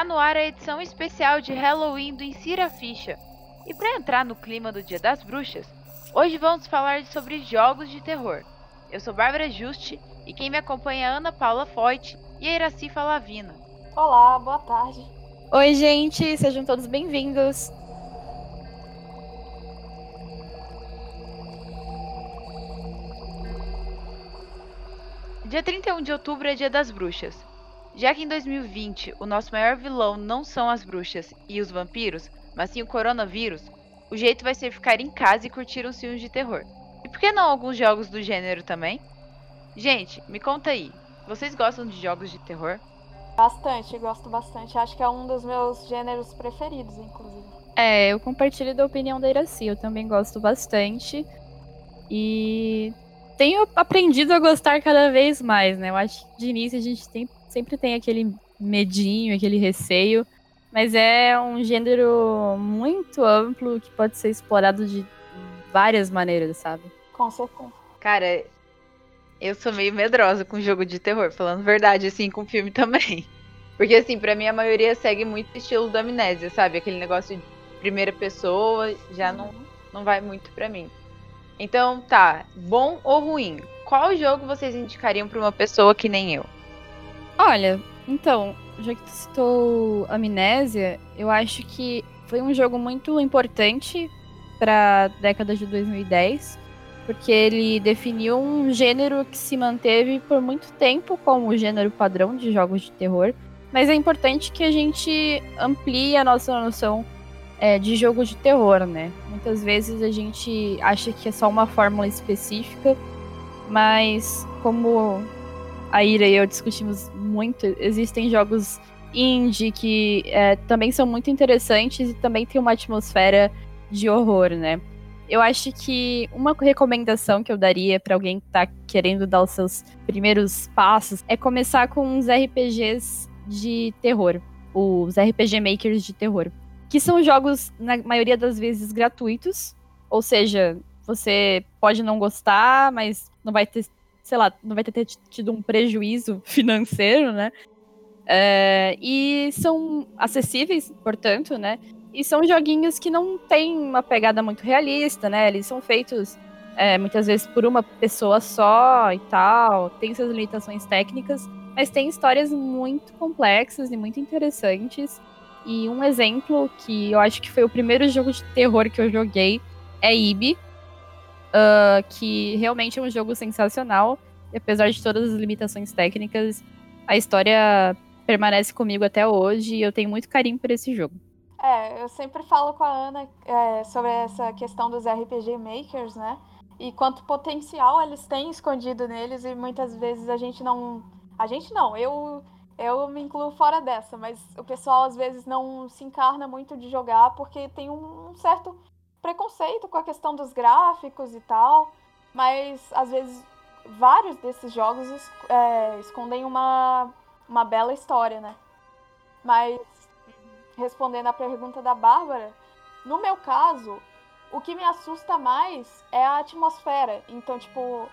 Está no ar a edição especial de Halloween do Insira Ficha. E para entrar no clima do Dia das Bruxas, hoje vamos falar sobre jogos de terror. Eu sou Bárbara Juste e quem me acompanha é Ana Paula Foyt e a Iraci Falavina. Olá, boa tarde. Oi, gente, sejam todos bem-vindos. Dia 31 de outubro é Dia das Bruxas. Já que em 2020 o nosso maior vilão não são as bruxas e os vampiros, mas sim o coronavírus, o jeito vai ser ficar em casa e curtir uns filmes de terror. E por que não alguns jogos do gênero também? Gente, me conta aí, vocês gostam de jogos de terror? Bastante, gosto bastante. Acho que é um dos meus gêneros preferidos, inclusive. É, eu compartilho da opinião da Iraci, eu também gosto bastante. E tenho aprendido a gostar cada vez mais, né? Eu acho que de início a gente tem, sempre tem aquele medinho, aquele receio, mas é um gênero muito amplo que pode ser explorado de várias maneiras, sabe? Com certeza. Cara, eu sou meio medrosa com jogo de terror, falando verdade, assim, com filme também. Porque, assim, pra mim a maioria segue muito o estilo do Amnésia, sabe? Aquele negócio de primeira pessoa já não, não vai muito pra mim. Então, tá, bom ou ruim? Qual jogo vocês indicariam pra uma pessoa que nem eu? Olha, então, já que tu citou Amnésia, eu acho que foi um jogo muito importante pra década de 2010 porque ele definiu um gênero que se manteve por muito tempo como o gênero padrão de jogos de terror. Mas é importante que a gente amplie a nossa noção é, de jogo de terror, né? Muitas vezes a gente acha que é só uma fórmula específica, mas como a Ira e eu discutimos muito, existem jogos indie que é, também são muito interessantes e também tem uma atmosfera de horror, né? eu acho que uma recomendação que eu daria para alguém que tá querendo dar os seus primeiros passos é começar com uns RPGs de terror, os RPG makers de terror, que são jogos na maioria das vezes gratuitos, ou seja, você pode não gostar, mas não vai ter, sei lá, não vai ter tido um prejuízo financeiro, né? É, e são acessíveis, portanto, né? E são joguinhos que não têm uma pegada muito realista, né? Eles são feitos é, muitas vezes por uma pessoa só e tal, tem suas limitações técnicas, mas tem histórias muito complexas e muito interessantes. E um exemplo que eu acho que foi o primeiro jogo de terror que eu joguei é Ibi, uh, que realmente é um jogo sensacional. E apesar de todas as limitações técnicas, a história permanece comigo até hoje e eu tenho muito carinho por esse jogo. É, eu sempre falo com a Ana é, sobre essa questão dos RPG makers, né? E quanto potencial eles têm escondido neles e muitas vezes a gente não. A gente não, eu, eu me incluo fora dessa, mas o pessoal às vezes não se encarna muito de jogar porque tem um certo preconceito com a questão dos gráficos e tal. Mas às vezes vários desses jogos é, escondem uma, uma bela história, né? Mas respondendo a pergunta da Bárbara, no meu caso, o que me assusta mais é a atmosfera. Então, tipo,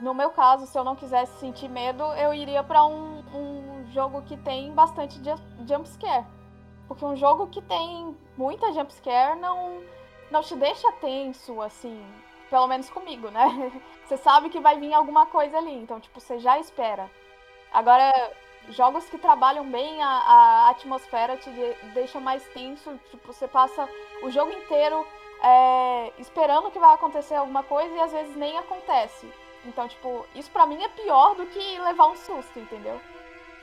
no meu caso, se eu não quisesse sentir medo, eu iria para um, um jogo que tem bastante jumpscare. Porque um jogo que tem muita jumpscare não, não te deixa tenso, assim. Pelo menos comigo, né? Você sabe que vai vir alguma coisa ali, então, tipo, você já espera. Agora, jogos que trabalham bem a, a atmosfera te de, deixam mais tenso. Tipo, você passa o jogo inteiro é, esperando que vai acontecer alguma coisa e às vezes nem acontece. Então, tipo, isso para mim é pior do que levar um susto, entendeu?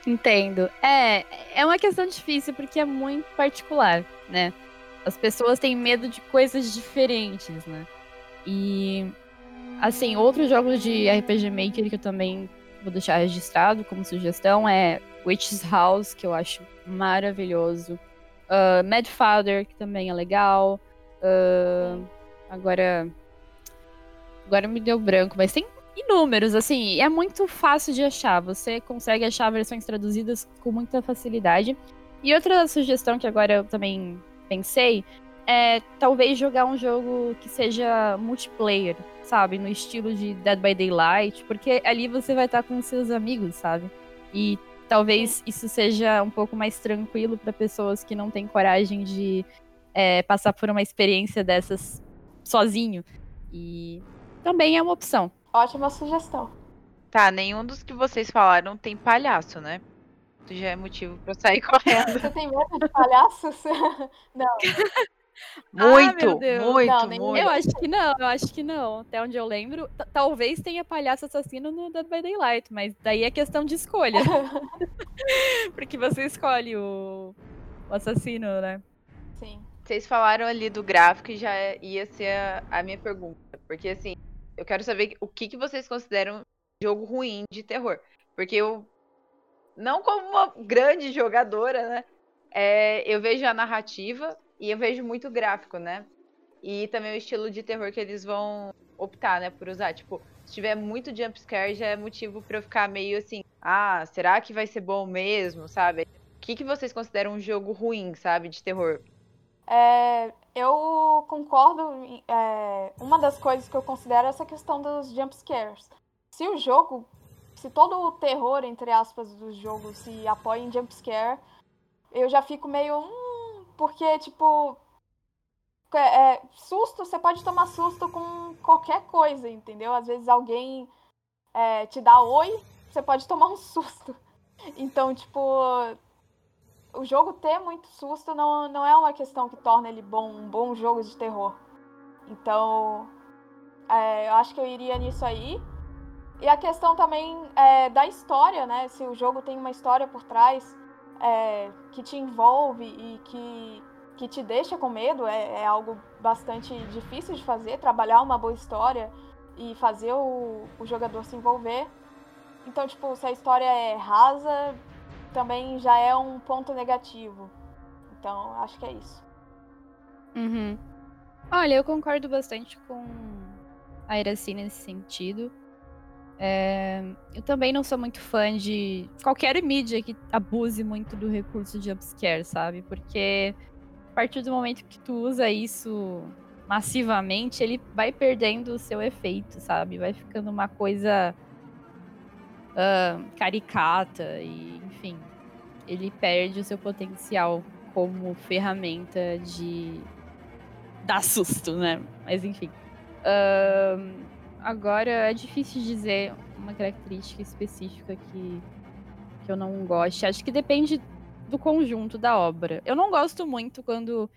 Entendo. É, é uma questão difícil porque é muito particular, né? As pessoas têm medo de coisas diferentes, né? E assim, outros jogos de RPG Maker que eu também vou deixar registrado como sugestão é Witch's House, que eu acho maravilhoso. Uh, Mad Father, que também é legal. Uh, agora. Agora me deu branco, mas tem inúmeros, assim, é muito fácil de achar. Você consegue achar versões traduzidas com muita facilidade. E outra sugestão que agora eu também pensei é talvez jogar um jogo que seja multiplayer sabe? No estilo de Dead by Daylight, porque ali você vai estar com seus amigos, sabe? E talvez isso seja um pouco mais tranquilo para pessoas que não têm coragem de é, passar por uma experiência dessas sozinho. E também é uma opção. Ótima sugestão. Tá, nenhum dos que vocês falaram tem palhaço, né? Isso já é motivo pra eu sair correndo. Você tem medo de palhaços? não. Muito, ah, muito, não, muito. Eu acho que não, eu acho que não. Até onde eu lembro, talvez tenha palhaço assassino no Dead by Daylight, mas daí é questão de escolha. Porque você escolhe o, o assassino, né? Sim. Vocês falaram ali do gráfico e já ia ser a, a minha pergunta. Porque assim, eu quero saber o que, que vocês consideram jogo ruim de terror. Porque eu, não como uma grande jogadora, né? É, eu vejo a narrativa e eu vejo muito gráfico, né? E também o estilo de terror que eles vão optar, né, por usar. Tipo, se tiver muito jumpscare, já é motivo pra eu ficar meio assim, ah, será que vai ser bom mesmo, sabe? O que, que vocês consideram um jogo ruim, sabe, de terror? É, eu concordo. É, uma das coisas que eu considero é essa questão dos jumpscares. Se o jogo, se todo o terror, entre aspas, do jogo se apoia em jumpscare, eu já fico meio. Hum, porque, tipo. É, é, susto, você pode tomar susto com qualquer coisa, entendeu? Às vezes alguém é, te dá oi, você pode tomar um susto. Então, tipo, o jogo ter muito susto não, não é uma questão que torna ele bom, um bom jogo de terror. Então, é, eu acho que eu iria nisso aí. E a questão também é, da história, né? Se o jogo tem uma história por trás é, que te envolve e que, que te deixa com medo, é, é, algo bastante difícil de fazer, trabalhar uma boa história e fazer o, o jogador se envolver. Então, tipo, se a história é rasa, também já é um ponto negativo. Então, acho que é isso. Uhum. Olha, eu concordo bastante com a Iraci nesse sentido. É, eu também não sou muito fã de qualquer mídia que abuse muito do recurso de jumpscare, sabe? Porque a partir do momento que tu usa isso massivamente, ele vai perdendo o seu efeito, sabe? Vai ficando uma coisa uh, caricata e, enfim, ele perde o seu potencial como ferramenta de dar susto, né? Mas enfim. Uh, agora é difícil dizer uma característica específica que, que eu não goste. Acho que depende do conjunto da obra. Eu não gosto muito quando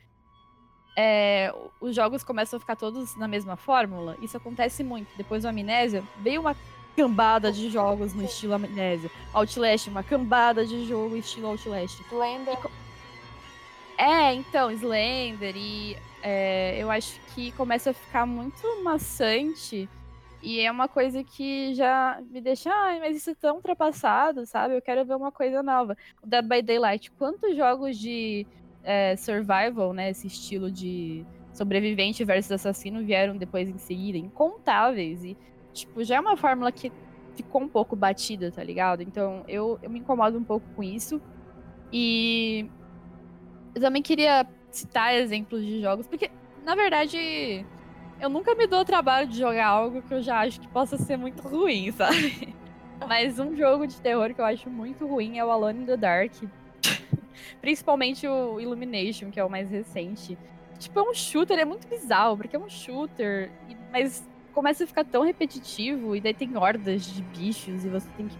é, os jogos começam a ficar todos na mesma fórmula. Isso acontece muito. Depois do Amnésia, veio uma cambada de jogos no estilo Amnésia. Outlast, uma cambada de jogo estilo Outlast. Slender. É, então, Slender. E é, eu acho que começa a ficar muito maçante. E é uma coisa que já me deixa, ai, mas isso é tão ultrapassado, sabe? Eu quero ver uma coisa nova. O Dead by Daylight, quantos jogos de é, survival, né? Esse estilo de sobrevivente versus assassino vieram depois em seguida? Incontáveis. E tipo, já é uma fórmula que ficou um pouco batida, tá ligado? Então eu, eu me incomodo um pouco com isso. E eu também queria citar exemplos de jogos, porque, na verdade, eu nunca me dou o trabalho de jogar algo que eu já acho que possa ser muito ruim, sabe? Mas um jogo de terror que eu acho muito ruim é o Alone in the Dark. Principalmente o Illumination, que é o mais recente. Tipo, é um shooter, é muito bizarro, porque é um shooter, mas começa a ficar tão repetitivo, e daí tem hordas de bichos, e você tem que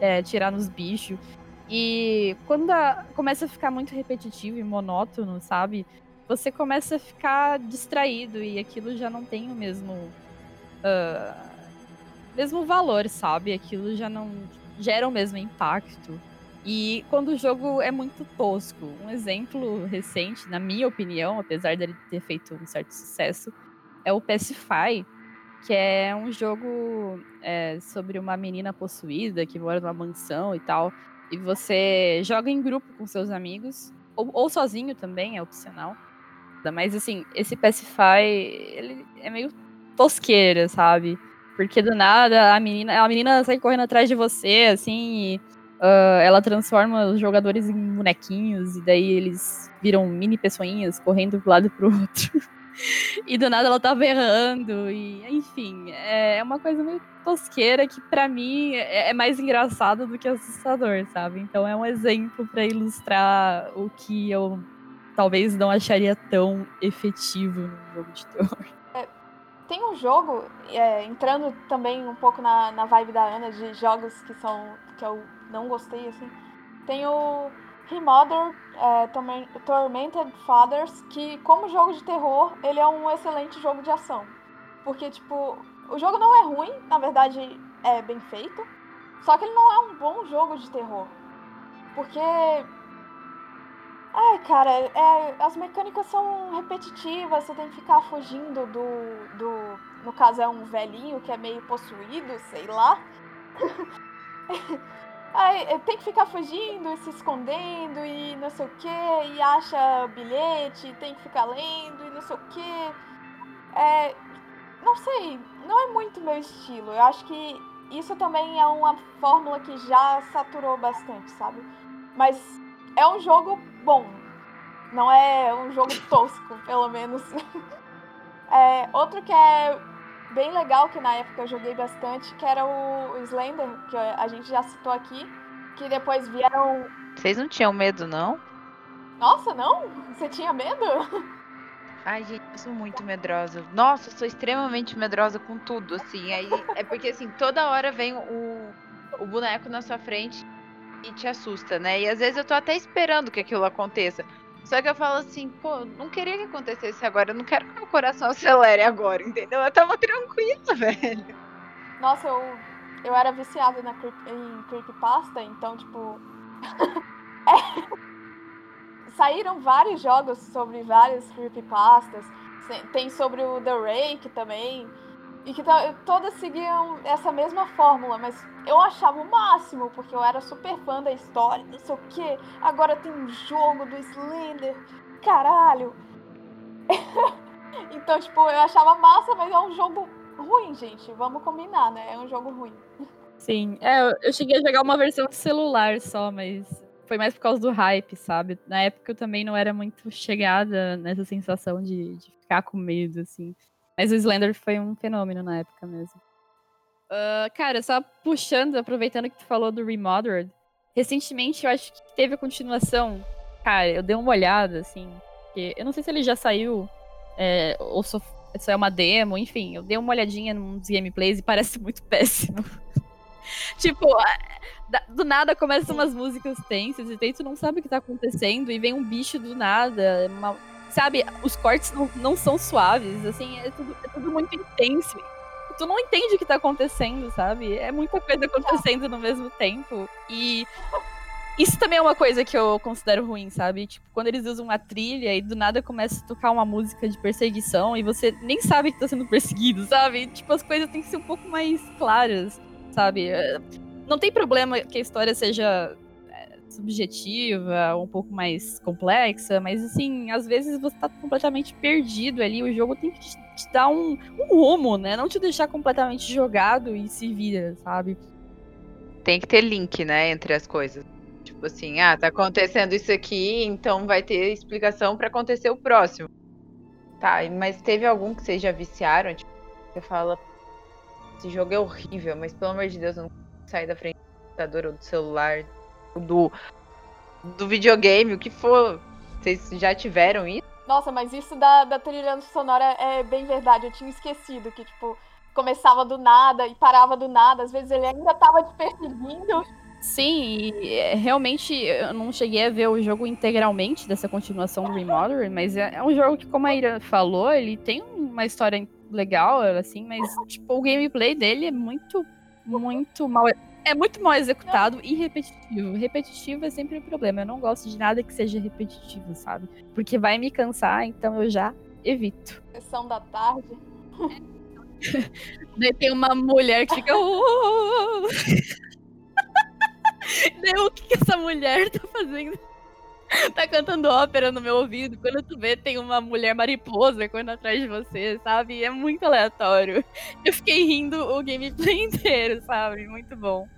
é, tirar nos bichos. E quando a, começa a ficar muito repetitivo e monótono, sabe? Você começa a ficar distraído e aquilo já não tem o mesmo. Uh, mesmo valor, sabe? Aquilo já não gera o mesmo impacto. E quando o jogo é muito tosco. Um exemplo recente, na minha opinião, apesar dele ter feito um certo sucesso, é o Pacify, que é um jogo é, sobre uma menina possuída que mora numa mansão e tal. E você joga em grupo com seus amigos, ou, ou sozinho também, é opcional. Mas assim, esse Pacify, ele é meio tosqueira, sabe? Porque do nada a menina, a menina sai correndo atrás de você, assim, e uh, ela transforma os jogadores em bonequinhos, e daí eles viram mini pessoinhas correndo pro lado e pro outro. E do nada ela tava errando. E, enfim, é uma coisa meio tosqueira que para mim é, é mais engraçado do que assustador, sabe? Então é um exemplo para ilustrar o que eu talvez não acharia tão efetivo no jogo de terror. É, tem um jogo, é, entrando também um pouco na, na vibe da Ana, de jogos que são. que eu não gostei, assim. Tem o Remothered é, Tormented Fathers, que como jogo de terror, ele é um excelente jogo de ação. Porque, tipo, o jogo não é ruim, na verdade é bem feito, só que ele não é um bom jogo de terror. Porque. Ai, cara, é, as mecânicas são repetitivas, você tem que ficar fugindo do, do. No caso, é um velhinho que é meio possuído, sei lá. Aí tem que ficar fugindo se escondendo e não sei o que, e acha bilhete, tem que ficar lendo e não sei o que. É, não sei, não é muito meu estilo. Eu acho que isso também é uma fórmula que já saturou bastante, sabe? Mas é um jogo bom. Não é um jogo tosco, pelo menos. é, outro que é bem legal, que na época eu joguei bastante, que era o Slender, que a gente já citou aqui, que depois vieram. Vocês não tinham medo, não? Nossa, não? Você tinha medo? Ai, gente, eu sou muito medrosa. Nossa, eu sou extremamente medrosa com tudo, assim. Aí é porque assim, toda hora vem o, o boneco na sua frente e te assusta, né? E às vezes eu tô até esperando que aquilo aconteça. Só que eu falo assim, pô, não queria que acontecesse agora, eu não quero que meu coração acelere agora, entendeu? Eu tava tranquila, velho. Nossa, eu, eu era viciada na em creepypasta, então, tipo. é... Saíram vários jogos sobre várias creepypastas. Tem sobre o The Rake também. E que todas seguiam essa mesma fórmula, mas eu achava o máximo, porque eu era super fã da história, não sei o quê. Agora tem um jogo do Slender. Caralho! então, tipo, eu achava massa, mas é um jogo ruim, gente. Vamos combinar, né? É um jogo ruim. Sim, é, eu cheguei a jogar uma versão de celular só, mas foi mais por causa do hype, sabe? Na época eu também não era muito chegada nessa sensação de, de ficar com medo, assim. Mas o Slender foi um fenômeno na época mesmo. Uh, cara, só puxando, aproveitando que tu falou do Remothered, recentemente eu acho que teve a continuação. Cara, eu dei uma olhada, assim. eu não sei se ele já saiu, é, ou só, só é uma demo, enfim. Eu dei uma olhadinha nos gameplays e parece muito péssimo. tipo, do nada começam umas músicas tensas e tu não sabe o que tá acontecendo e vem um bicho do nada, uma sabe, os cortes não, não são suaves, assim, é tudo, é tudo muito intenso. Tu não entende o que tá acontecendo, sabe? É muita coisa acontecendo no mesmo tempo. E isso também é uma coisa que eu considero ruim, sabe? Tipo, quando eles usam uma trilha e do nada começa a tocar uma música de perseguição e você nem sabe que tá sendo perseguido, sabe? Tipo, as coisas têm que ser um pouco mais claras, sabe? Não tem problema que a história seja subjetiva, um pouco mais complexa, mas assim, às vezes você tá completamente perdido ali, o jogo tem que te, dar um, um rumo, né? Não te deixar completamente jogado e se vira, sabe? Tem que ter link, né, entre as coisas. Tipo assim, ah, tá acontecendo isso aqui, então vai ter explicação para acontecer o próximo. Tá, mas teve algum que vocês já viciaram? Tipo, você fala, esse jogo é horrível, mas pelo amor de Deus, eu não sair da frente do computador ou do celular do, do videogame, o que for. Vocês já tiveram isso? Nossa, mas isso da, da trilha sonora é bem verdade. Eu tinha esquecido que, tipo, começava do nada e parava do nada. Às vezes ele ainda tava te perseguindo. Sim, e é, realmente eu não cheguei a ver o jogo integralmente dessa continuação do Remodeler, mas é, é, um jogo que, como a Ira falou, ele tem uma história legal, assim, mas tipo, o gameplay dele é muito, muito mal é muito mal executado e repetitivo. Repetitivo é sempre um problema. Eu não gosto de nada que seja repetitivo, sabe? Porque vai me cansar, então eu já evito. Sessão da tarde. Daí tem uma mulher que fica. Oh! Daí, o que, que essa mulher tá fazendo? tá cantando ópera no meu ouvido. Quando tu vê, tem uma mulher mariposa correndo atrás de você, sabe? É muito aleatório. Eu fiquei rindo o gameplay inteiro, sabe? Muito bom.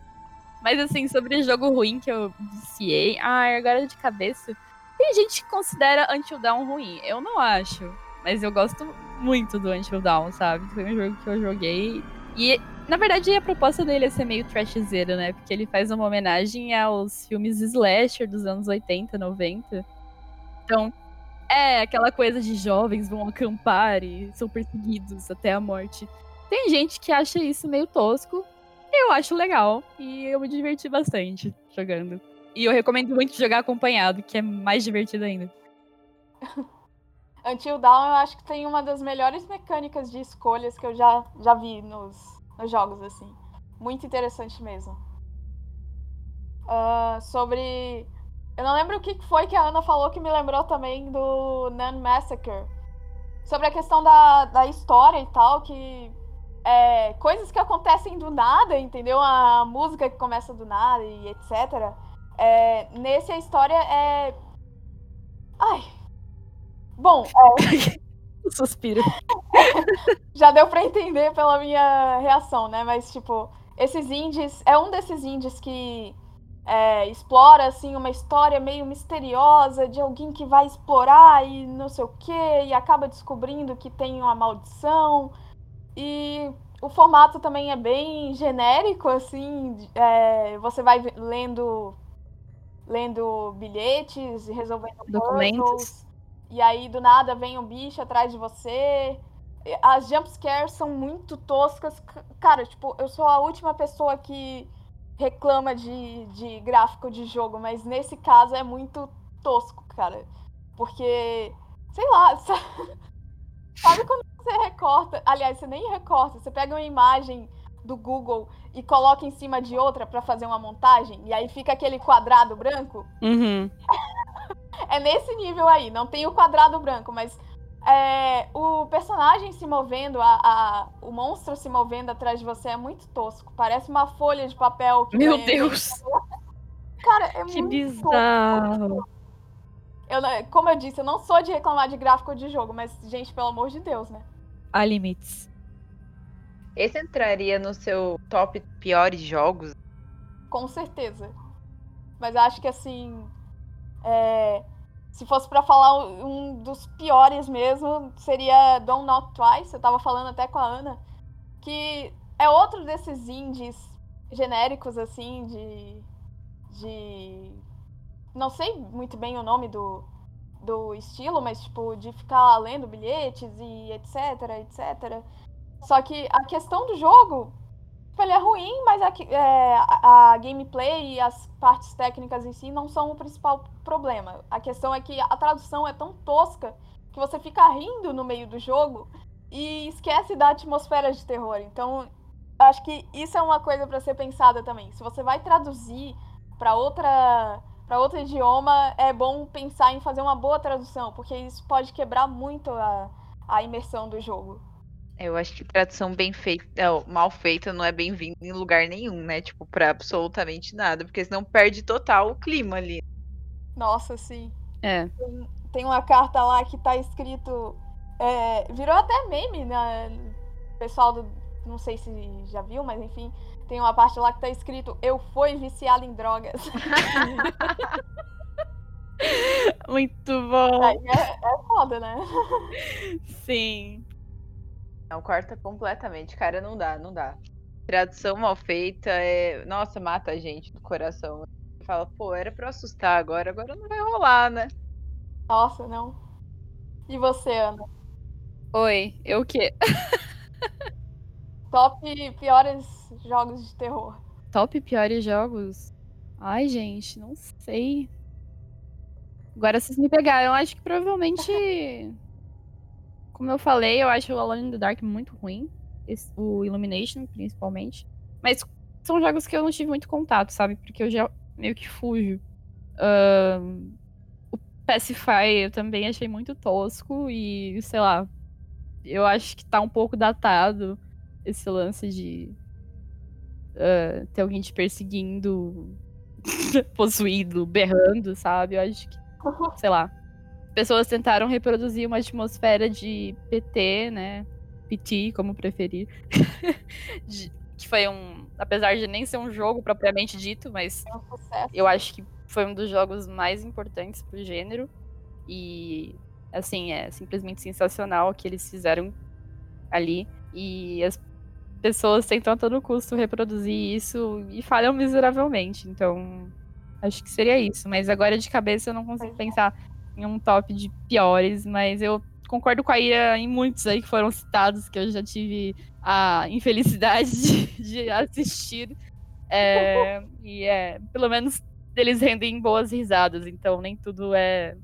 Mas assim, sobre jogo ruim que eu viciei. Ah, agora de cabeça. Tem gente que considera Until Dawn ruim. Eu não acho. Mas eu gosto muito do Until Dawn, sabe? Foi um jogo que eu joguei. E, na verdade, a proposta dele é ser meio trashzeiro, né? Porque ele faz uma homenagem aos filmes slasher dos anos 80, 90. Então, é aquela coisa de jovens vão acampar e são perseguidos até a morte. Tem gente que acha isso meio tosco. Eu acho legal. E eu me diverti bastante jogando. E eu recomendo muito jogar acompanhado, que é mais divertido ainda. Until Dawn eu acho que tem uma das melhores mecânicas de escolhas que eu já, já vi nos, nos jogos, assim. Muito interessante mesmo. Uh, sobre. Eu não lembro o que foi que a Ana falou que me lembrou também do Nun Massacre. Sobre a questão da, da história e tal, que. É, coisas que acontecem do nada, entendeu? A música que começa do nada e etc. É, nesse a história é. Ai, Bom, é... Suspiro. Já deu para entender pela minha reação, né? Mas, tipo, esses indies. É um desses indies que é, explora, assim, uma história meio misteriosa de alguém que vai explorar e não sei o quê, e acaba descobrindo que tem uma maldição. E o formato também é bem genérico, assim. É, você vai lendo lendo bilhetes e resolvendo documentos. Puzzles. E aí, do nada, vem um bicho atrás de você. As jumpscares são muito toscas. Cara, tipo, eu sou a última pessoa que reclama de, de gráfico de jogo, mas nesse caso é muito tosco, cara. Porque, sei lá, sabe quando você recorta? Aliás, você nem recorta, você pega uma imagem do Google e coloca em cima de outra para fazer uma montagem, e aí fica aquele quadrado branco. Uhum. é nesse nível aí. Não tem o quadrado branco, mas é, o personagem se movendo, a, a, o monstro se movendo atrás de você é muito tosco. Parece uma folha de papel. Que Meu Deus! Cara, é que muito bizarro. Eu, como eu disse, eu não sou de reclamar de gráfico de jogo, mas, gente, pelo amor de Deus, né? Há limites. Esse entraria no seu top piores jogos? Com certeza. Mas acho que assim. É, se fosse para falar um dos piores mesmo, seria Don't Knock Twice. Eu tava falando até com a Ana. Que é outro desses indies genéricos, assim, de. de. Não sei muito bem o nome do, do estilo, mas, tipo, de ficar lendo bilhetes e etc, etc. Só que a questão do jogo Tipo, ele é ruim, mas a, é, a, a, gameplay e as partes técnicas em si não são o principal problema. A questão é que a tradução é tão tosca que você fica rindo no meio do jogo e esquece da atmosfera de terror. Então, acho que isso é uma coisa para ser pensada também. Se você vai traduzir para outra para outro idioma, é bom pensar em fazer uma boa tradução, porque isso pode quebrar muito a, a imersão do jogo. Eu acho que tradução bem feita, mal feita não é bem-vinda em lugar nenhum, né? Tipo, pra absolutamente nada, porque senão perde total o clima ali. Nossa, sim. É. Tem, tem uma carta lá que tá escrito. É, virou até meme, né? O pessoal do. Não sei se já viu, mas enfim. Tem uma parte lá que tá escrito: Eu fui viciado em drogas. Muito bom. É, é foda, né? Sim. Não, corta completamente, cara, não dá, não dá. Tradução mal feita é. Nossa, mata a gente do coração. Fala, pô, era pra assustar agora, agora não vai rolar, né? Nossa, não. E você, Ana? Oi, eu o quê? Top piores jogos de terror. Top piores jogos? Ai, gente, não sei. Agora vocês me pegaram. Eu acho que provavelmente como eu falei, eu acho o Alone in the Dark muito ruim. Esse, o Illumination, principalmente. Mas são jogos que eu não tive muito contato, sabe? Porque eu já meio que fujo. Uh, o Pacify eu também achei muito tosco e, sei lá, eu acho que tá um pouco datado esse lance de uh, ter alguém te perseguindo, possuído, berrando, sabe? Eu acho que, sei lá, pessoas tentaram reproduzir uma atmosfera de PT, né? PT, como preferir. de, que foi um. Apesar de nem ser um jogo propriamente dito, mas é um eu acho que foi um dos jogos mais importantes pro gênero. E Assim, é simplesmente sensacional o que eles fizeram ali. E as pessoas tentam a todo custo reproduzir isso e falham miseravelmente. Então, acho que seria isso. Mas agora de cabeça eu não consigo pensar em um top de piores, mas eu concordo com a Ira em muitos aí que foram citados, que eu já tive a infelicidade de, de assistir. É, e é, pelo menos eles rendem boas risadas, então nem tudo é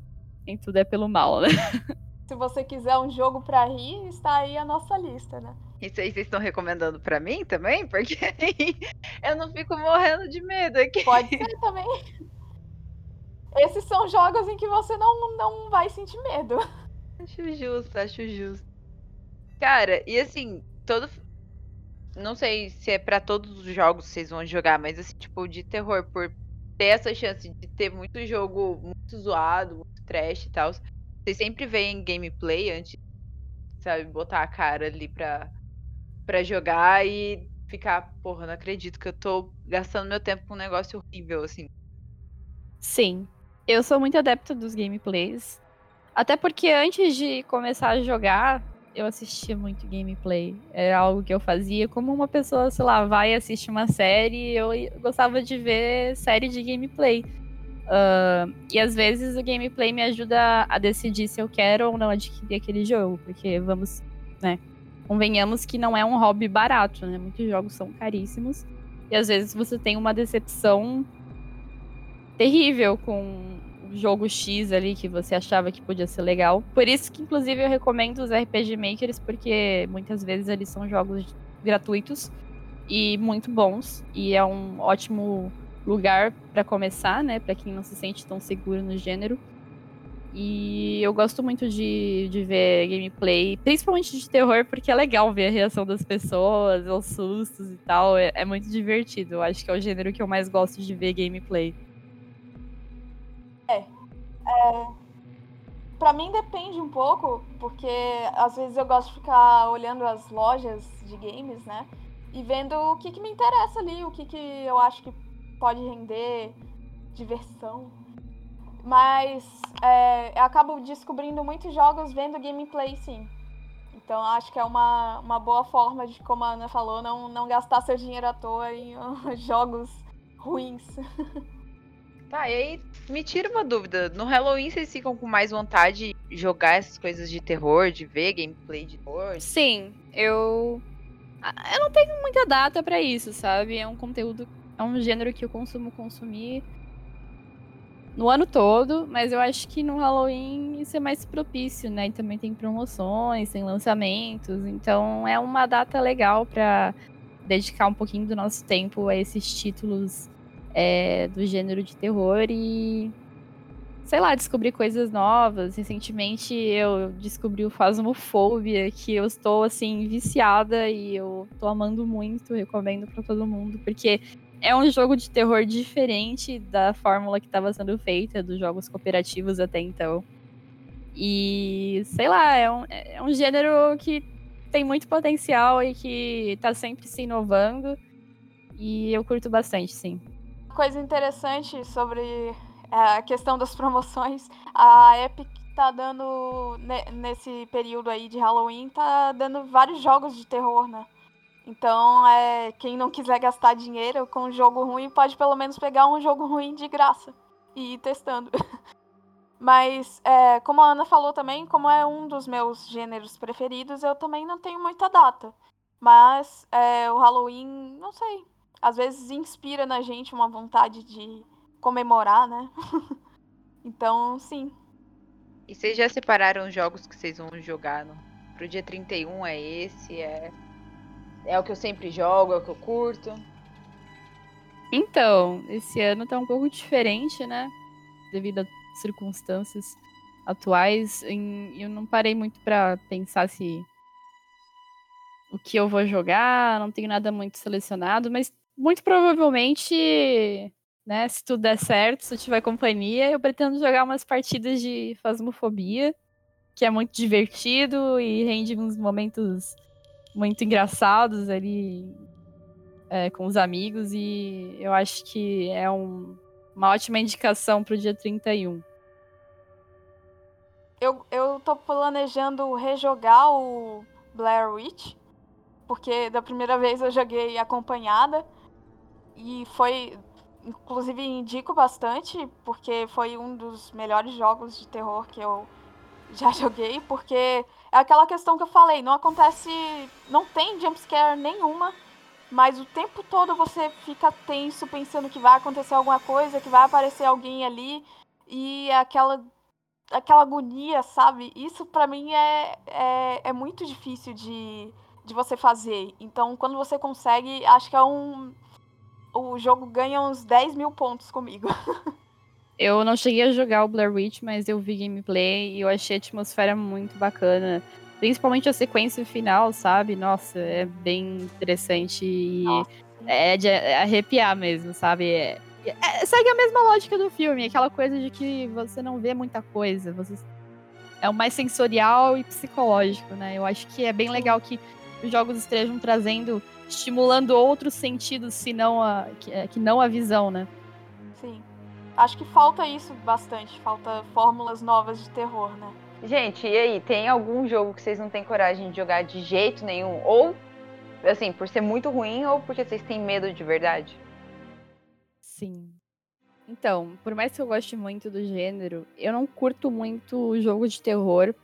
nem tudo é pelo mal, né? Se você quiser um jogo para rir, está aí a nossa lista, né? Isso aí vocês estão recomendando para mim também? Porque eu não fico morrendo de medo aqui. Pode ser também. Esses são jogos em que você não, não vai sentir medo. Acho justo, acho justo. Cara, e assim, todo. Não sei se é para todos os jogos que vocês vão jogar, mas assim, tipo, de terror, por ter essa chance de ter muito jogo muito zoado, muito trash e tal. Vocês sempre veem gameplay antes, sabe, botar a cara ali pra, pra jogar e ficar, porra, não acredito que eu tô gastando meu tempo com um negócio horrível, assim. Sim. Eu sou muito adepta dos gameplays. Até porque antes de começar a jogar, eu assistia muito gameplay. Era algo que eu fazia como uma pessoa, sei lá, vai assistir uma série. Eu gostava de ver série de gameplay. Uh, e às vezes o gameplay me ajuda a decidir se eu quero ou não adquirir aquele jogo. Porque vamos, né? Convenhamos que não é um hobby barato, né? Muitos jogos são caríssimos. E às vezes você tem uma decepção terrível com jogo X ali que você achava que podia ser legal. Por isso que, inclusive, eu recomendo os RPG Makers, porque muitas vezes eles são jogos gratuitos e muito bons. E é um ótimo lugar para começar, né? Para quem não se sente tão seguro no gênero. E eu gosto muito de, de ver gameplay, principalmente de terror, porque é legal ver a reação das pessoas, os sustos e tal. É, é muito divertido. Eu acho que é o gênero que eu mais gosto de ver gameplay. É, para mim depende um pouco, porque às vezes eu gosto de ficar olhando as lojas de games, né? E vendo o que, que me interessa ali, o que, que eu acho que pode render diversão. Mas é, eu acabo descobrindo muitos jogos vendo gameplay, sim. Então acho que é uma, uma boa forma de, como a Ana falou, não, não gastar seu dinheiro à toa em jogos ruins. Tá, e aí me tira uma dúvida. No Halloween vocês ficam com mais vontade de jogar essas coisas de terror, de ver gameplay de terror? Sim, eu. Eu não tenho muita data para isso, sabe? É um conteúdo. É um gênero que eu consumo consumir no ano todo, mas eu acho que no Halloween isso é mais propício, né? E também tem promoções, tem lançamentos, então é uma data legal para dedicar um pouquinho do nosso tempo a esses títulos é, do gênero de terror e sei lá, descobrir coisas novas. Recentemente eu descobri o Phasmophobia, que eu estou assim viciada e eu tô amando muito, recomendo para todo mundo, porque é um jogo de terror diferente da fórmula que estava sendo feita dos jogos cooperativos até então. E sei lá, é um, é um gênero que tem muito potencial e que está sempre se inovando. E eu curto bastante, sim coisa interessante sobre é, a questão das promoções, a Epic tá dando, nesse período aí de Halloween, tá dando vários jogos de terror, né? Então, é, quem não quiser gastar dinheiro com um jogo ruim, pode pelo menos pegar um jogo ruim de graça e ir testando. Mas, é, como a Ana falou também, como é um dos meus gêneros preferidos, eu também não tenho muita data. Mas é, o Halloween, não sei, às vezes inspira na gente uma vontade de comemorar, né? então, sim. E vocês já separaram os jogos que vocês vão jogar no... pro dia 31? É esse? É... é o que eu sempre jogo? É o que eu curto? Então, esse ano tá um pouco diferente, né? Devido às circunstâncias atuais. Eu não parei muito para pensar se o que eu vou jogar, não tenho nada muito selecionado, mas muito provavelmente, né, se tudo der certo, se eu tiver companhia, eu pretendo jogar umas partidas de Fasmofobia, que é muito divertido e rende uns momentos muito engraçados ali é, com os amigos, e eu acho que é um, uma ótima indicação para o dia 31. Eu, eu tô planejando rejogar o Blair Witch, porque da primeira vez eu joguei acompanhada e foi inclusive indico bastante, porque foi um dos melhores jogos de terror que eu já joguei, porque é aquela questão que eu falei, não acontece, não tem jumpscare nenhuma, mas o tempo todo você fica tenso pensando que vai acontecer alguma coisa, que vai aparecer alguém ali, e aquela aquela agonia, sabe? Isso para mim é, é, é muito difícil de, de você fazer. Então, quando você consegue, acho que é um, o jogo ganha uns 10 mil pontos comigo. eu não cheguei a jogar o Blair Witch, mas eu vi gameplay e eu achei a atmosfera muito bacana. Principalmente a sequência final, sabe? Nossa, é bem interessante e Nossa. é de arrepiar mesmo, sabe? É, é, segue a mesma lógica do filme, aquela coisa de que você não vê muita coisa, você é o mais sensorial e psicológico, né? Eu acho que é bem legal que os jogos estejam trazendo estimulando outros sentidos, senão a, que, é, que não a visão, né? Sim. Acho que falta isso bastante, falta fórmulas novas de terror, né? Gente, e aí, tem algum jogo que vocês não têm coragem de jogar de jeito nenhum? Ou, assim, por ser muito ruim ou porque vocês têm medo de verdade? Sim. Então, por mais que eu goste muito do gênero, eu não curto muito jogo de terror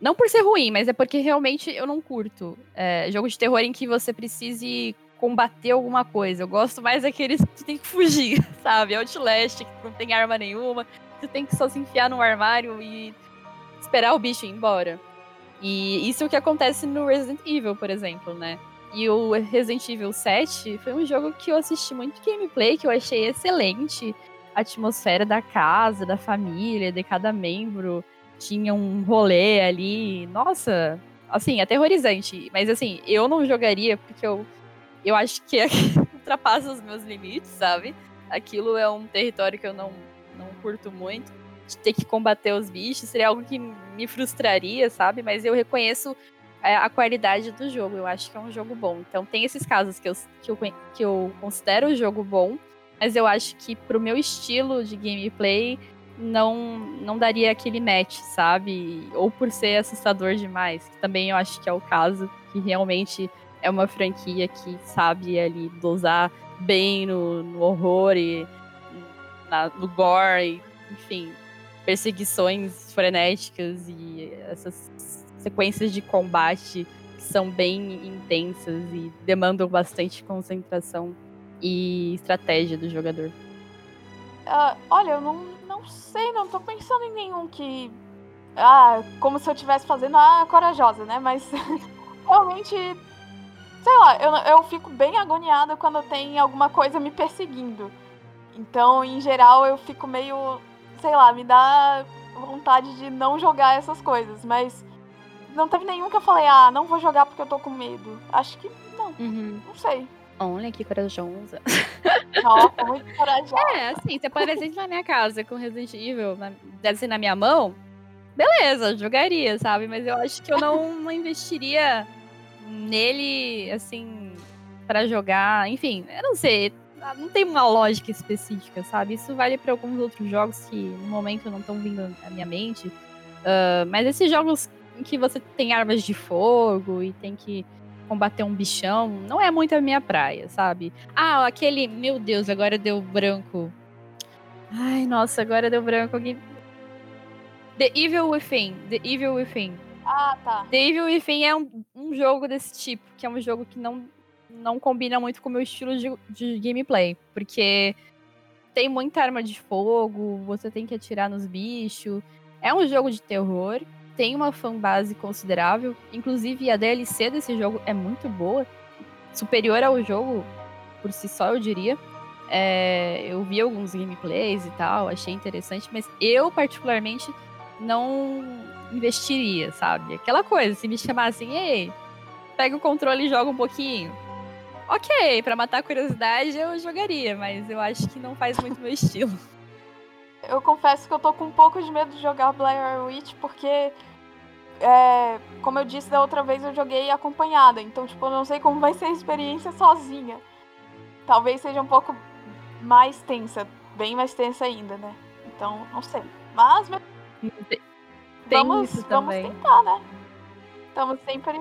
não por ser ruim, mas é porque realmente eu não curto. É, jogo de terror em que você precise combater alguma coisa. Eu gosto mais daqueles que tu tem que fugir, sabe? Outlast, que não tem arma nenhuma. Tu tem que só se enfiar no armário e esperar o bicho ir embora. E isso é o que acontece no Resident Evil, por exemplo, né? E o Resident Evil 7 foi um jogo que eu assisti muito gameplay, que eu achei excelente. A atmosfera da casa, da família, de cada membro tinha um rolê ali. Nossa, assim, aterrorizante. Mas assim, eu não jogaria porque eu, eu acho que ultrapassa os meus limites, sabe? Aquilo é um território que eu não, não curto muito. De ter que combater os bichos seria algo que me frustraria, sabe? Mas eu reconheço a, é, a qualidade do jogo. Eu acho que é um jogo bom. Então tem esses casos que eu, que eu, que eu considero o jogo bom, mas eu acho que pro meu estilo de gameplay não não daria aquele match, sabe? Ou por ser assustador demais, que também eu acho que é o caso, que realmente é uma franquia que sabe ali dosar bem no, no horror e na, no gore, e, enfim, perseguições frenéticas e essas sequências de combate que são bem intensas e demandam bastante concentração e estratégia do jogador. Uh, olha, eu não não sei, não tô pensando em nenhum que. Ah, como se eu estivesse fazendo a corajosa, né? Mas realmente. Sei lá, eu, eu fico bem agoniada quando tem alguma coisa me perseguindo. Então, em geral, eu fico meio. Sei lá, me dá vontade de não jogar essas coisas. Mas não teve nenhum que eu falei, ah, não vou jogar porque eu tô com medo. Acho que não. Uhum. Não sei. Olha que corajosa. Nossa, muito corajosa. É, assim, você presente na minha casa com Resident Evil, na, assim, na minha mão, beleza, jogaria, sabe? Mas eu acho que eu não, não investiria nele, assim, para jogar. Enfim, eu não sei. Não tem uma lógica específica, sabe? Isso vale para alguns outros jogos que no momento não estão vindo à minha mente. Uh, mas esses jogos em que você tem armas de fogo e tem que combater um bichão, não é muito a minha praia, sabe? Ah, aquele. Meu Deus, agora deu branco. Ai, nossa, agora deu branco. The Evil Within. The Evil Within. Ah, tá. The Evil Within é um, um jogo desse tipo, que é um jogo que não, não combina muito com o meu estilo de, de gameplay. Porque tem muita arma de fogo, você tem que atirar nos bichos. É um jogo de terror tem uma fanbase considerável. Inclusive, a DLC desse jogo é muito boa. Superior ao jogo por si só, eu diria. É, eu vi alguns gameplays e tal, achei interessante, mas eu, particularmente, não investiria, sabe? Aquela coisa, se me chamassem, ei, pega o controle e joga um pouquinho. Ok, para matar a curiosidade eu jogaria, mas eu acho que não faz muito meu estilo. Eu confesso que eu tô com um pouco de medo de jogar Blair Witch, porque é, como eu disse da outra vez, eu joguei acompanhada. Então, tipo, eu não sei como vai ser a experiência sozinha. Talvez seja um pouco mais tensa, bem mais tensa ainda, né? Então, não sei. Mas. Tem vamos, isso vamos também. tentar, né? Estamos sempre.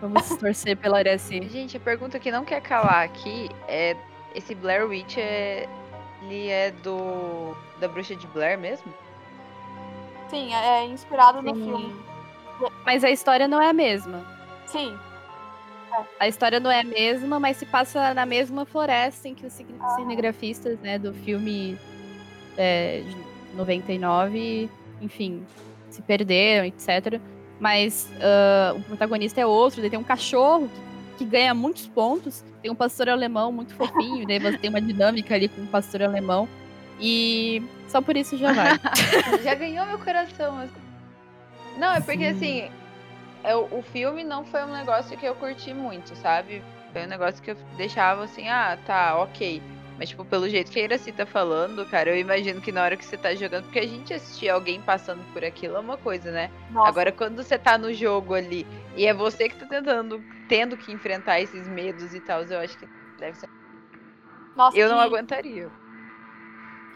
Vamos torcer pela Araci. Gente, a pergunta que não quer calar aqui é: esse Blair Witch é. Ele é do. da bruxa de Blair mesmo? Sim, é inspirado no Sim. filme. Mas a história não é a mesma. Sim, A história não é a mesma, mas se passa na mesma floresta em que os cine- cinegrafistas né, do filme é, de 99, enfim, se perderam, etc. Mas ah, o protagonista é outro, daí tem um cachorro que, que ganha muitos pontos, tem um pastor alemão muito fofinho, daí você tem uma dinâmica ali com o pastor alemão. E só por isso já vai. Já ganhou meu coração. assim. Não, é porque Sim. assim. o o filme não foi um negócio que eu curti muito, sabe? Foi um negócio que eu deixava assim, ah, tá, ok. Mas, tipo, pelo jeito que a Iraci tá falando, cara, eu imagino que na hora que você tá jogando, porque a gente assistir alguém passando por aquilo é uma coisa, né? nossa. Agora, quando você tá no jogo ali e é você que tá tentando, tendo que enfrentar esses medos e tal, eu acho que deve ser. nossa, Eu não e- aguentaria.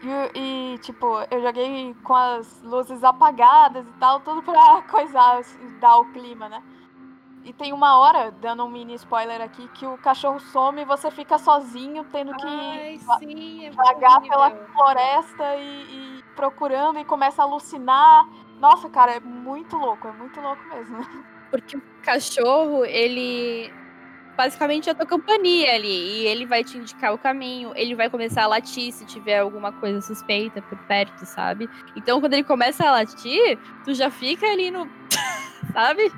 E, e, tipo, eu joguei com as luzes apagadas e tal, tudo pra coisar, dar o clima, né? E tem uma hora, dando um mini spoiler aqui, que o cachorro some e você fica sozinho, tendo que sim, é vagar pela floresta e, e procurando e começa a alucinar. Nossa, cara, é muito louco, é muito louco mesmo. Porque o cachorro, ele basicamente é a tua companhia ali. E ele vai te indicar o caminho, ele vai começar a latir se tiver alguma coisa suspeita por perto, sabe? Então quando ele começa a latir, tu já fica ali no. sabe?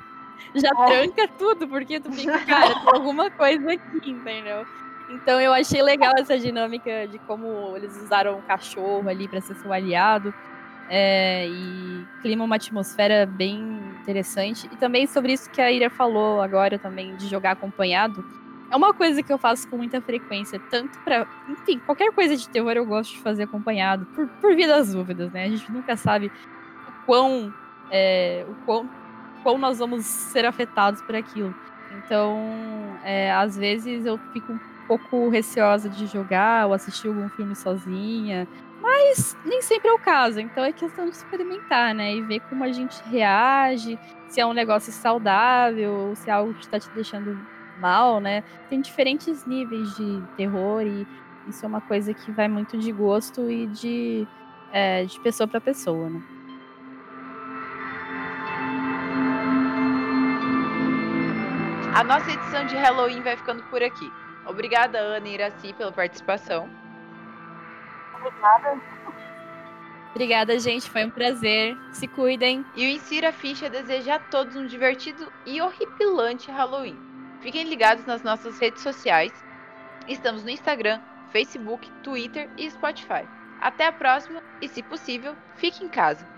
Já É. tranca tudo, porque tu fica, cara, tem alguma coisa aqui, entendeu? Então eu achei legal essa dinâmica de como eles usaram o cachorro ali pra ser seu aliado. É, e clima uma atmosfera bem interessante. E também sobre isso que a Ira falou agora também, de jogar acompanhado. É uma coisa que eu faço com muita frequência, tanto pra. Enfim, qualquer coisa de terror eu gosto de fazer acompanhado, por, por via das dúvidas, né? A gente nunca sabe o quão. é, o quão, quão nós vamos ser afetados por aquilo. Então, é, às vezes eu fico um pouco receosa de jogar ou assistir algum filme sozinha. Mas nem sempre é o caso, então é questão de experimentar, né? E ver como a gente reage, se é um negócio saudável, se é algo que está te deixando mal, né? Tem diferentes níveis de terror e isso é uma coisa que vai muito de gosto e de, é, de pessoa para pessoa, né? A nossa edição de Halloween vai ficando por aqui. Obrigada, Ana e Iraci, pela participação. Obrigada, gente. Foi um prazer. Se cuidem. E o Insira Ficha deseja a todos um divertido e horripilante Halloween. Fiquem ligados nas nossas redes sociais. Estamos no Instagram, Facebook, Twitter e Spotify. Até a próxima e, se possível, fique em casa.